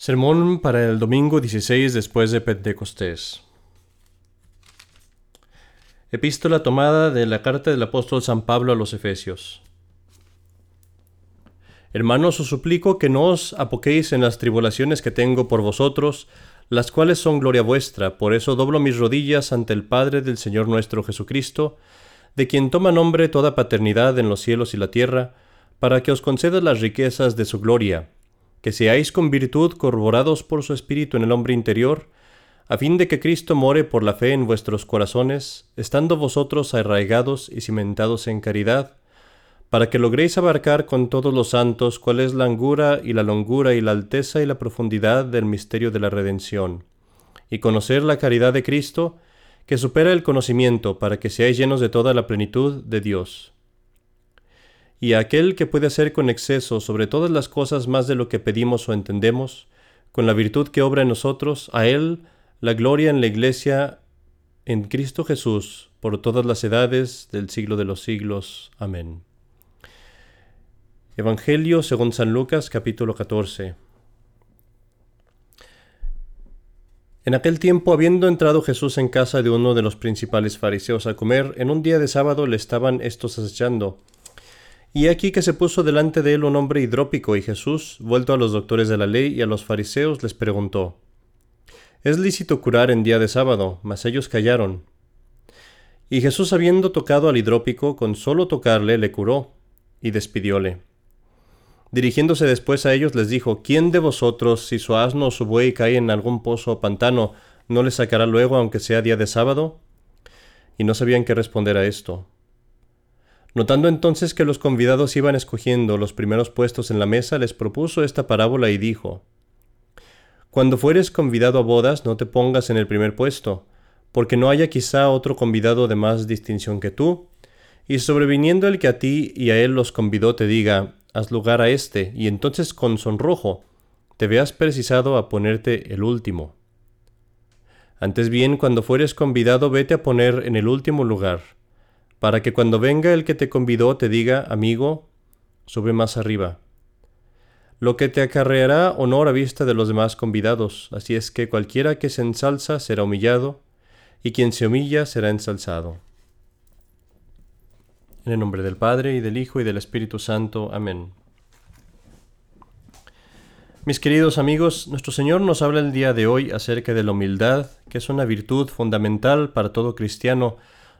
Sermón para el domingo 16 después de Pentecostés. Epístola tomada de la carta del apóstol San Pablo a los Efesios. Hermanos, os suplico que no os apoquéis en las tribulaciones que tengo por vosotros, las cuales son gloria vuestra, por eso doblo mis rodillas ante el Padre del Señor nuestro Jesucristo, de quien toma nombre toda paternidad en los cielos y la tierra, para que os conceda las riquezas de su gloria que seáis con virtud corroborados por su Espíritu en el hombre interior, a fin de que Cristo more por la fe en vuestros corazones, estando vosotros arraigados y cimentados en caridad, para que logréis abarcar con todos los santos cuál es la angura y la longura y la alteza y la profundidad del misterio de la redención, y conocer la caridad de Cristo, que supera el conocimiento, para que seáis llenos de toda la plenitud de Dios y a aquel que puede hacer con exceso sobre todas las cosas más de lo que pedimos o entendemos, con la virtud que obra en nosotros, a Él la gloria en la Iglesia, en Cristo Jesús, por todas las edades del siglo de los siglos. Amén. Evangelio según San Lucas capítulo 14. En aquel tiempo, habiendo entrado Jesús en casa de uno de los principales fariseos a comer, en un día de sábado le estaban estos acechando y aquí que se puso delante de él un hombre hidrópico, y Jesús, vuelto a los doctores de la ley y a los fariseos, les preguntó, ¿Es lícito curar en día de sábado? Mas ellos callaron. Y Jesús, habiendo tocado al hidrópico, con solo tocarle, le curó, y despidióle. Dirigiéndose después a ellos, les dijo, ¿Quién de vosotros, si su asno o su buey cae en algún pozo o pantano, no le sacará luego, aunque sea día de sábado? Y no sabían qué responder a esto. Notando entonces que los convidados iban escogiendo los primeros puestos en la mesa, les propuso esta parábola y dijo, Cuando fueres convidado a bodas, no te pongas en el primer puesto, porque no haya quizá otro convidado de más distinción que tú, y sobreviniendo el que a ti y a él los convidó te diga, haz lugar a éste, y entonces con sonrojo te veas precisado a ponerte el último. Antes bien, cuando fueres convidado, vete a poner en el último lugar, para que cuando venga el que te convidó te diga, amigo, sube más arriba. Lo que te acarreará honor a vista de los demás convidados, así es que cualquiera que se ensalza será humillado, y quien se humilla será ensalzado. En el nombre del Padre, y del Hijo, y del Espíritu Santo. Amén. Mis queridos amigos, nuestro Señor nos habla el día de hoy acerca de la humildad, que es una virtud fundamental para todo cristiano,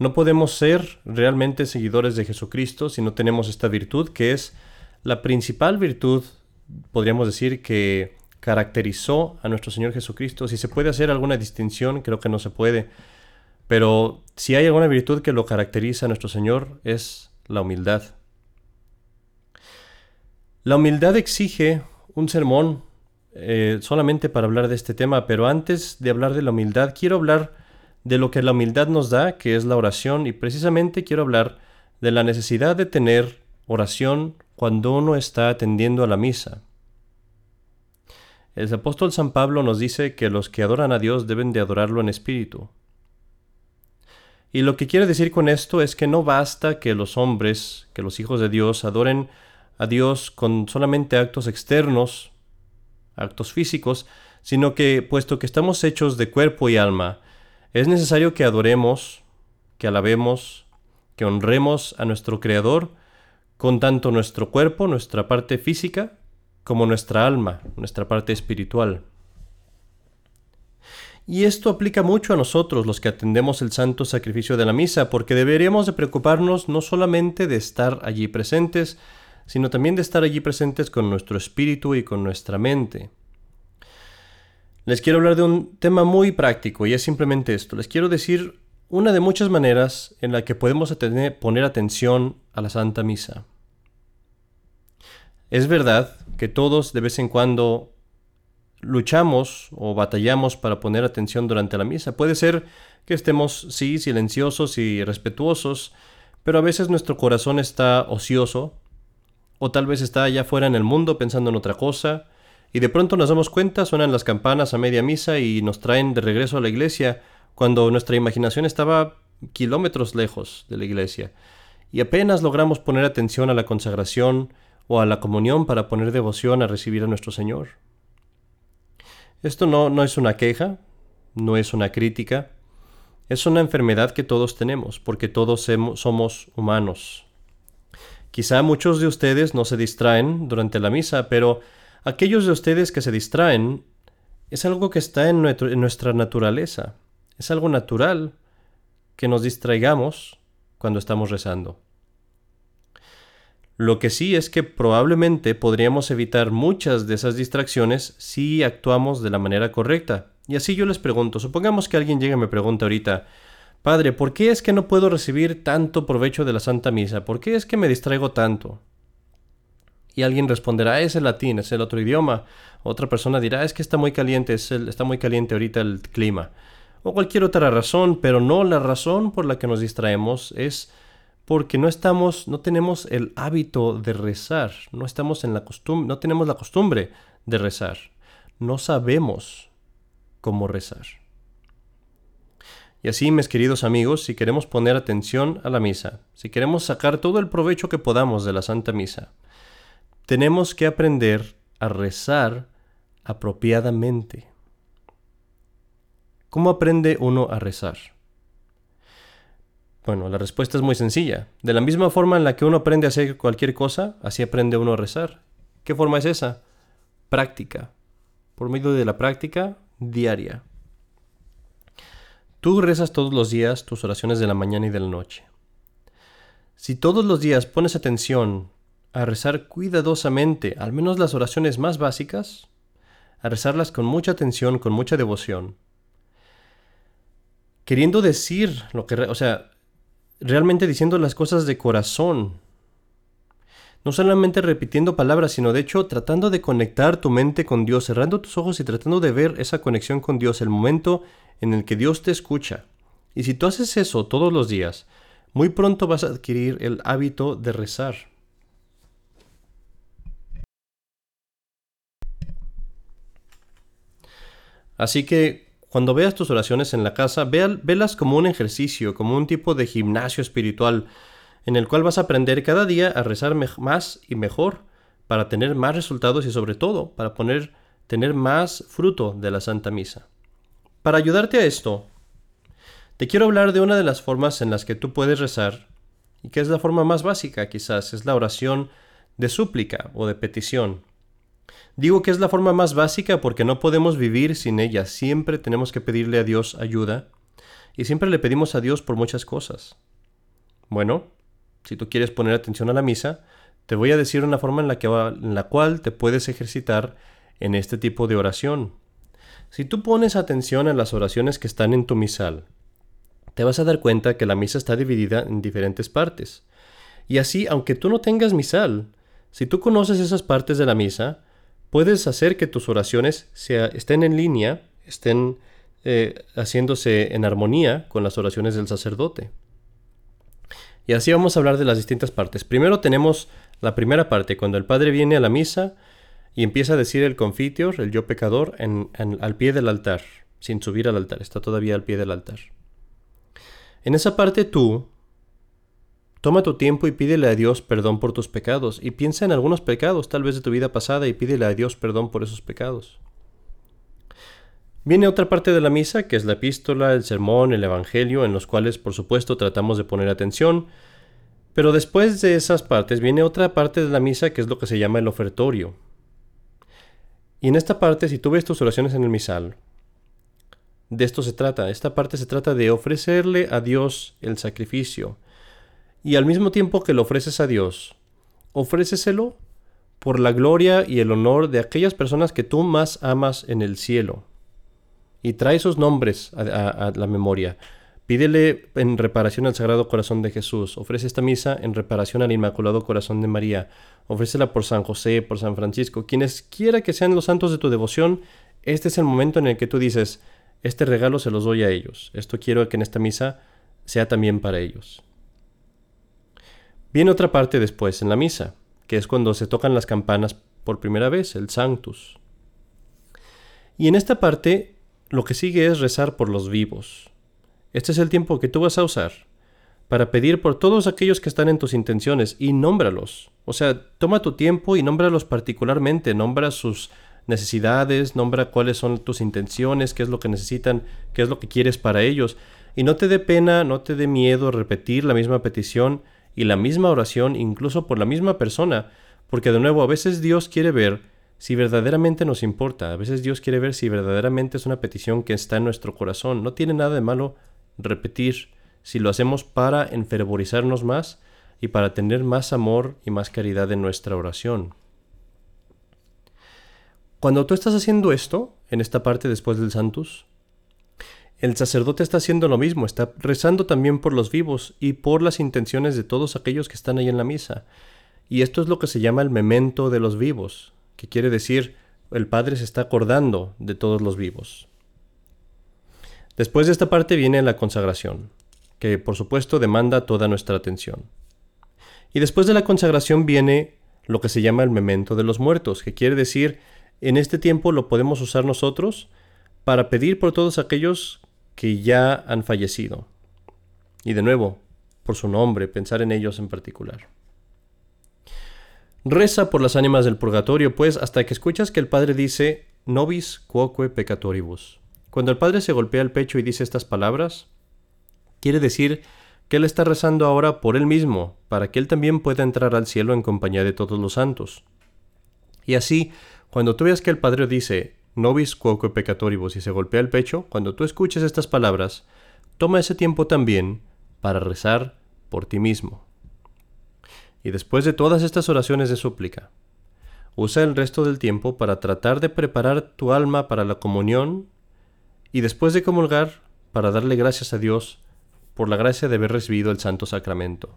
no podemos ser realmente seguidores de Jesucristo si no tenemos esta virtud, que es la principal virtud, podríamos decir, que caracterizó a nuestro Señor Jesucristo. Si se puede hacer alguna distinción, creo que no se puede. Pero si hay alguna virtud que lo caracteriza a nuestro Señor es la humildad. La humildad exige un sermón eh, solamente para hablar de este tema, pero antes de hablar de la humildad, quiero hablar de lo que la humildad nos da, que es la oración, y precisamente quiero hablar de la necesidad de tener oración cuando uno está atendiendo a la misa. El apóstol San Pablo nos dice que los que adoran a Dios deben de adorarlo en espíritu. Y lo que quiere decir con esto es que no basta que los hombres, que los hijos de Dios, adoren a Dios con solamente actos externos, actos físicos, sino que, puesto que estamos hechos de cuerpo y alma, es necesario que adoremos, que alabemos, que honremos a nuestro Creador con tanto nuestro cuerpo, nuestra parte física, como nuestra alma, nuestra parte espiritual. Y esto aplica mucho a nosotros los que atendemos el santo sacrificio de la misa, porque deberíamos de preocuparnos no solamente de estar allí presentes, sino también de estar allí presentes con nuestro espíritu y con nuestra mente. Les quiero hablar de un tema muy práctico y es simplemente esto. Les quiero decir una de muchas maneras en la que podemos poner atención a la Santa Misa. Es verdad que todos de vez en cuando luchamos o batallamos para poner atención durante la misa. Puede ser que estemos, sí, silenciosos y respetuosos, pero a veces nuestro corazón está ocioso, o tal vez está allá afuera en el mundo pensando en otra cosa, y de pronto nos damos cuenta, suenan las campanas a media misa y nos traen de regreso a la iglesia, cuando nuestra imaginación estaba kilómetros lejos de la iglesia, y apenas logramos poner atención a la consagración o a la comunión para poner devoción a recibir a nuestro Señor. Esto no, no es una queja, no es una crítica, es una enfermedad que todos tenemos, porque todos somos humanos. Quizá muchos de ustedes no se distraen durante la misa, pero aquellos de ustedes que se distraen es algo que está en, nuestra naturaleza. Es algo natural que nos distraigamos cuando estamos rezando. Lo que sí es que probablemente podríamos evitar muchas de esas distracciones si actuamos de la manera correcta. Y así yo les pregunto, supongamos que alguien llegue y me pregunta ahorita, Padre, ¿por qué es que no puedo recibir tanto provecho de la Santa Misa? ¿Por qué es que me distraigo tanto? Y alguien responderá, es el latín, es el otro idioma. Otra persona dirá, es que está muy caliente, es está muy caliente ahorita el clima. O cualquier otra razón, pero no la razón por la que nos distraemos es porque no estamos, no tenemos el hábito de rezar, no estamos en la costumbre, no tenemos la costumbre de rezar, no sabemos cómo rezar. Y así, mis queridos amigos, si queremos poner atención a la misa, si queremos sacar todo el provecho que podamos de la Santa Misa, tenemos que aprender a rezar apropiadamente. ¿Cómo aprende uno a rezar? Bueno, la respuesta es muy sencilla. De la misma forma en la que uno aprende a hacer cualquier cosa, así aprende uno a rezar. ¿Qué forma es esa? Práctica. Por medio de la práctica diaria. Tú rezas todos los días tus oraciones de la mañana y de la noche. Si todos los días pones atención a rezar cuidadosamente, al menos las oraciones más básicas, a rezarlas con mucha atención, con mucha devoción, queriendo decir lo que, o sea, realmente diciendo las cosas de corazón, no solamente repitiendo palabras, sino de hecho tratando de conectar tu mente con Dios, cerrando tus ojos y tratando de ver esa conexión con Dios, el momento en el que Dios te escucha. Y si tú haces eso todos los días, muy pronto vas a adquirir el hábito de rezar. Así que cuando veas tus oraciones en la casa, velas como un ejercicio, como un tipo de gimnasio espiritual, en el cual vas a aprender cada día a rezar más y mejor para tener más resultados y sobre todo para poner, tener más fruto de la Santa Misa. Para ayudarte a esto, te quiero hablar de una de las formas en las que tú puedes rezar y que es la forma más básica quizás, es la oración de súplica o de petición. Digo que es la forma más básica porque no podemos vivir sin ella. Siempre tenemos que pedirle a Dios ayuda y siempre le pedimos a Dios por muchas cosas. Bueno, si tú quieres poner atención a la misa, te voy a decir una forma en la, que en la cual te puedes ejercitar en este tipo de oración. Si tú pones atención a las oraciones que están en tu misal, te vas a dar cuenta que la misa está dividida en diferentes partes. Y así, aunque tú no tengas misal, si tú conoces esas partes de la misa, puedes hacer que tus oraciones estén en línea, estén eh, haciéndose en armonía con las oraciones del sacerdote. Y así vamos a hablar de las distintas partes. Primero tenemos la primera parte, cuando el Padre viene a la misa y empieza a decir el confitior, el yo pecador, al pie del altar, sin subir al altar, está todavía al pie del altar. En esa parte tú, Toma tu tiempo y pídele a Dios perdón por tus pecados y piensa en algunos pecados tal vez de tu vida pasada y pídele a Dios perdón por esos pecados. Viene otra parte de la misa, que es la epístola, el sermón, el evangelio, en los cuales por supuesto tratamos de poner atención, pero después de esas partes viene otra parte de la misa que es lo que se llama el ofertorio. Y en esta parte, si tú ves tus oraciones en el misal, de esto se trata. Esta parte se trata de ofrecerle a Dios el sacrificio, y al mismo tiempo que lo ofreces a Dios, ofréceselo por la gloria y el honor de aquellas personas que tú más amas en el cielo. Y trae sus nombres a, la memoria. Pídele en reparación al Sagrado Corazón de Jesús. Ofrece esta misa en reparación al Inmaculado Corazón de María. Ofrécela por San José, por San Francisco. Quienes quiera que sean los santos de tu devoción, este es el momento en el que tú dices, este regalo se los doy a ellos. Esto quiero que en esta misa sea también para ellos. Viene otra parte después en la misa, que es cuando se tocan las campanas por primera vez, el Sanctus. Y en esta parte lo que sigue es rezar por los vivos. Este es el tiempo que tú vas a usar para pedir por todos aquellos que están en tus intenciones y nómbralos. O sea, toma tu tiempo y nómbralos particularmente, nombra sus necesidades, nombra cuáles son tus intenciones, qué es lo que necesitan, qué es lo que quieres para ellos. Y no te dé pena, no te dé miedo repetir la misma petición y la misma oración incluso por la misma persona, porque de nuevo a veces Dios quiere ver si verdaderamente nos importa, a veces Dios quiere ver si verdaderamente es una petición que está en nuestro corazón. No tiene nada de malo repetir si lo hacemos para enfervorizarnos más y para tener más amor y más caridad en nuestra oración. Cuando tú estás haciendo esto, en esta parte después del Santus, el sacerdote está haciendo lo mismo, está rezando también por los vivos y por las intenciones de todos aquellos que están ahí en la misa. Y esto es lo que se llama el memento de los vivos, que quiere decir el Padre se está acordando de todos los vivos. Después de esta parte viene la consagración, que por supuesto demanda toda nuestra atención. Y después de la consagración viene lo que se llama el memento de los muertos, que quiere decir, en este tiempo lo podemos usar nosotros para pedir por todos aquellos que ya han fallecido. Y de nuevo, por su nombre, pensar en ellos en particular. Reza por las ánimas del purgatorio, pues, hasta que escuchas que el Padre dice, nobis quoque peccatoribus. Cuando el Padre se golpea el pecho y dice estas palabras, quiere decir que Él está rezando ahora por Él mismo, para que Él también pueda entrar al cielo en compañía de todos los santos. Y así, cuando tú veas que el Padre dice, nobis quoque peccatoribus y se golpea el pecho, cuando tú escuches estas palabras, toma ese tiempo también para rezar por ti mismo. Y después de todas estas oraciones de súplica, usa el resto del tiempo para tratar de preparar tu alma para la comunión y después de comulgar para darle gracias a Dios por la gracia de haber recibido el Santo Sacramento.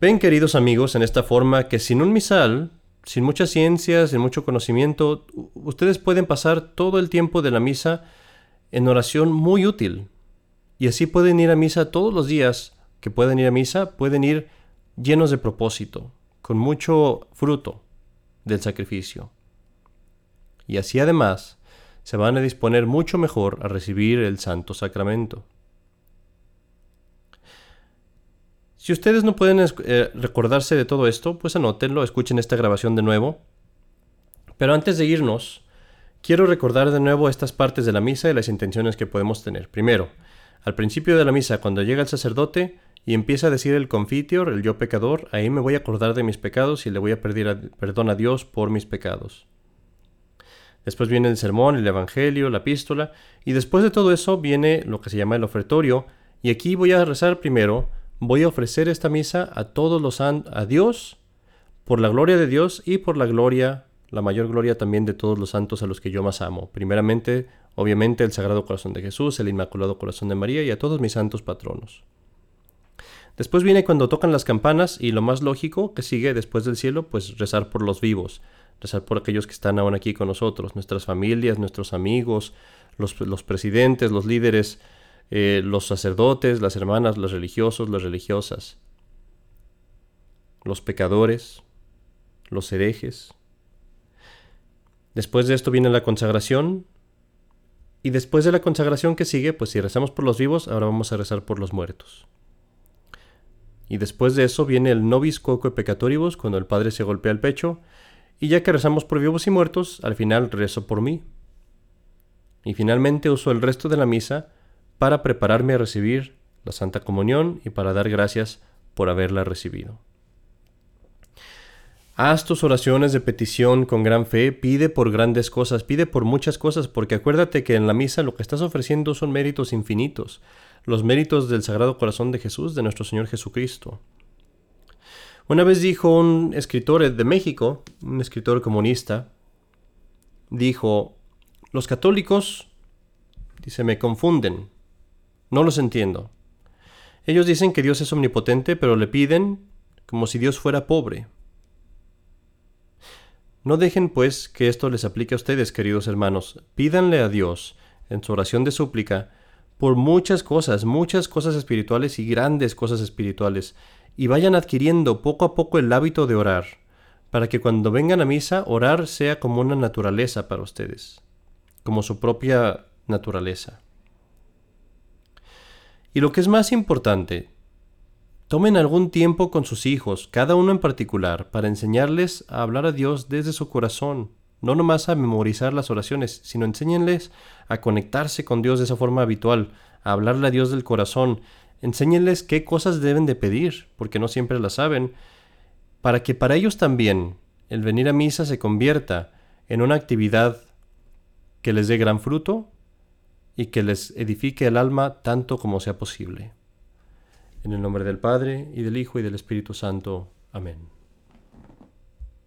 Ven, queridos amigos, en esta forma que sin un misal, sin muchas ciencias, sin mucho conocimiento, ustedes pueden pasar todo el tiempo de la misa en oración muy útil. Y así pueden ir a misa todos los días que pueden ir a misa, pueden ir llenos de propósito, con mucho fruto del sacrificio. Y así además se van a disponer mucho mejor a recibir el Santo Sacramento. Si ustedes no pueden eh, recordarse de todo esto, pues anótenlo, escuchen esta grabación de nuevo. Pero antes de irnos, quiero recordar de nuevo estas partes de la misa y las intenciones que podemos tener. Primero, al principio de la misa, cuando llega el sacerdote y empieza a decir el confitior, el yo pecador, ahí me voy a acordar de mis pecados y le voy a pedir perdón a Dios por mis pecados. Después viene el sermón, el evangelio, la epístola, y después de todo eso viene lo que se llama el ofertorio, y aquí voy a rezar primero, voy a ofrecer esta misa a todos los a Dios, por la gloria de Dios y por la gloria, la mayor gloria también de todos los santos a los que yo más amo. Primeramente, obviamente, el Sagrado Corazón de Jesús, el Inmaculado Corazón de María y a todos mis santos patronos. Después viene cuando tocan las campanas y lo más lógico que sigue después del cielo, pues rezar por los vivos, rezar por aquellos que están aún aquí con nosotros, nuestras familias, nuestros amigos, los, los presidentes, los líderes, eh, los sacerdotes, las hermanas, los religiosos, las religiosas, los pecadores, los herejes. Después de esto viene la consagración. Y después de la consagración que sigue, pues si rezamos por los vivos, ahora vamos a rezar por los muertos. Y después de eso viene el nobis quoque peccatoribus, cuando el Padre se golpea el pecho y ya que rezamos por vivos y muertos, al final rezo por mí. Y finalmente uso el resto de la misa para prepararme a recibir la Santa Comunión y para dar gracias por haberla recibido. Haz tus oraciones de petición con gran fe, pide por grandes cosas, pide por muchas cosas, porque acuérdate que en la misa lo que estás ofreciendo son méritos infinitos, los méritos del Sagrado Corazón de Jesús, de nuestro Señor Jesucristo. Una vez dijo un escritor de México, un escritor comunista, dijo, los católicos, dice, me confunden, no los entiendo. Ellos dicen que Dios es omnipotente, pero le piden como si Dios fuera pobre. No dejen, pues, que esto les aplique a ustedes, queridos hermanos. Pídanle a Dios, en su oración de súplica, por muchas cosas, muchas cosas espirituales y grandes cosas espirituales, y vayan adquiriendo poco a poco el hábito de orar, para que cuando vengan a misa orar sea como una naturaleza para ustedes, como su propia naturaleza. Y lo que es más importante, Tomen algún tiempo con sus hijos, cada uno en particular, para enseñarles a hablar a Dios desde su corazón, no nomás a memorizar las oraciones, sino enséñenles a conectarse con Dios de esa forma habitual, a hablarle a Dios del corazón, enséñenles qué cosas deben de pedir, porque no siempre las saben, para que para ellos también el venir a misa se convierta en una actividad que les dé gran fruto y que les edifique el alma tanto como sea posible. En el nombre del Padre, y del Hijo, y del Espíritu Santo. Amén.